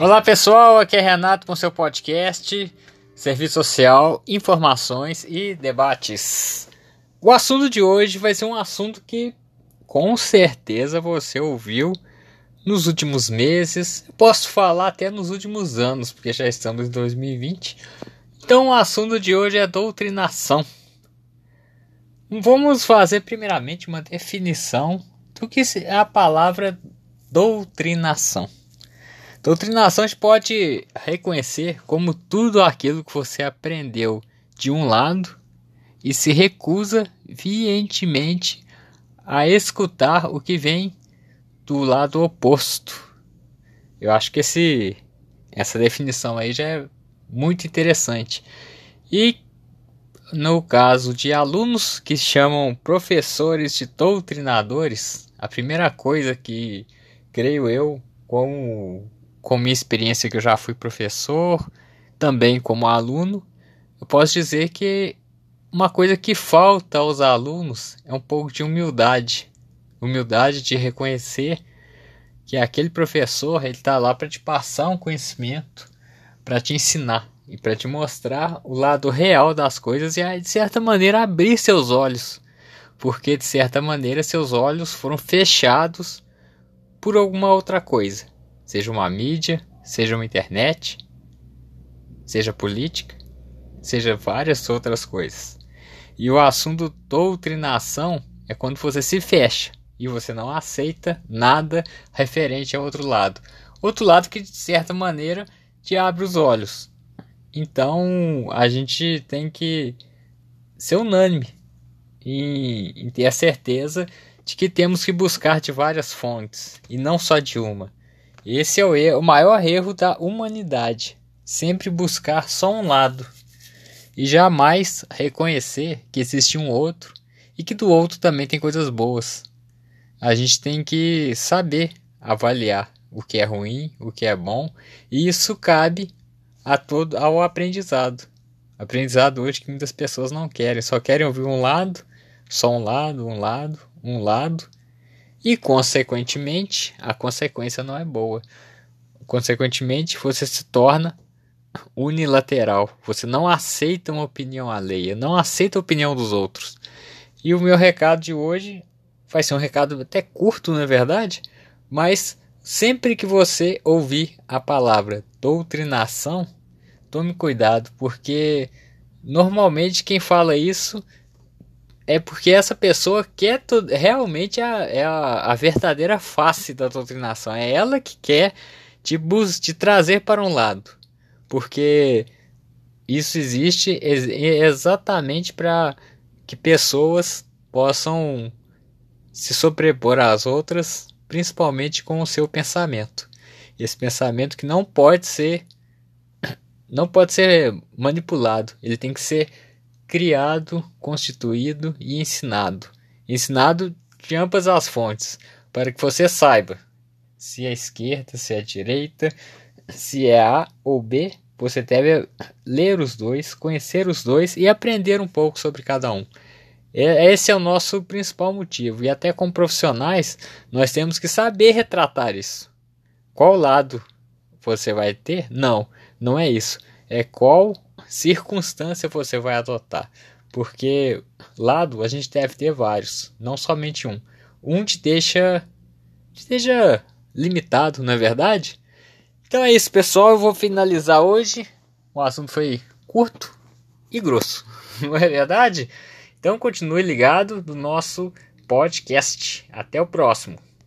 Olá pessoal, aqui é Renato com seu podcast Serviço Social, Informações e Debates. O assunto de hoje vai ser um assunto que com certeza você ouviu nos últimos meses, posso falar até nos últimos anos, porque já estamos em 2020. Então o assunto de hoje é doutrinação. Vamos fazer primeiramente uma definição do que é a palavra doutrinação. Doutrinação a gente pode reconhecer como tudo aquilo que você aprendeu de um lado e se recusa veementemente a escutar o que vem do lado oposto. Eu acho que esse, essa definição aí já é muito interessante. E no caso de alunos que chamam professores de doutrinadores, a primeira coisa que creio eu, como com minha experiência que eu já fui professor, também como aluno, eu posso dizer que uma coisa que falta aos alunos é um pouco de humildade. Humildade de reconhecer que aquele professor ele está lá para te passar um conhecimento, para te ensinar e para te mostrar o lado real das coisas e de certa maneira abrir seus olhos, porque de certa maneira seus olhos foram fechados por alguma outra coisa seja uma mídia, seja uma internet, seja política, seja várias outras coisas. E o assunto doutrinação é quando você se fecha e você não aceita nada referente ao outro lado. Outro lado que de certa maneira te abre os olhos. Então a gente tem que ser unânime e, ter a certeza de que temos que buscar de várias fontes e não só de uma. Esse é o, erro, o maior erro da humanidade. Sempre buscar só um lado e jamais reconhecer que existe um outro e que do outro também tem coisas boas. A gente tem que saber avaliar o que é ruim, o que é bom, e isso cabe a todo ao aprendizado. Aprendizado hoje que muitas pessoas não querem, só querem ouvir um lado, só um lado, um lado, um lado, e, consequentemente, a consequência não é boa. Consequentemente, você se torna unilateral. Você não aceita uma opinião alheia, não aceita a opinião dos outros. E o meu recado de hoje vai ser um recado até curto, na é verdade, mas sempre que você ouvir a palavra doutrinação, tome cuidado, porque normalmente quem fala isso é porque essa pessoa quer realmente a, é a, a, verdadeira face da doutrinação. É ela que quer te, te trazer para um lado. Porque isso existe ex exatamente para que pessoas possam se sobrepor às outras, principalmente com o seu pensamento. Esse pensamento que não pode ser não pode ser manipulado, ele tem que ser criado, constituído e ensinado. Ensinado de ambas as fontes, para que você saiba se é esquerda, se é direita, se é A ou B. Você deve ler os dois, conhecer os dois e aprender um pouco sobre cada um. Esse é o nosso principal motivo. E até com profissionais, nós temos que saber retratar isso. Qual lado você vai ter? Não, não é isso. É qual circunstância você vai adotar. Porque lado a gente deve ter vários, não somente um. Um te deixa, te deixa limitado, não é verdade? Então é isso, pessoal. Eu vou finalizar hoje. O assunto foi curto e grosso, não é verdade? Então continue ligado no nosso podcast. Até o próximo.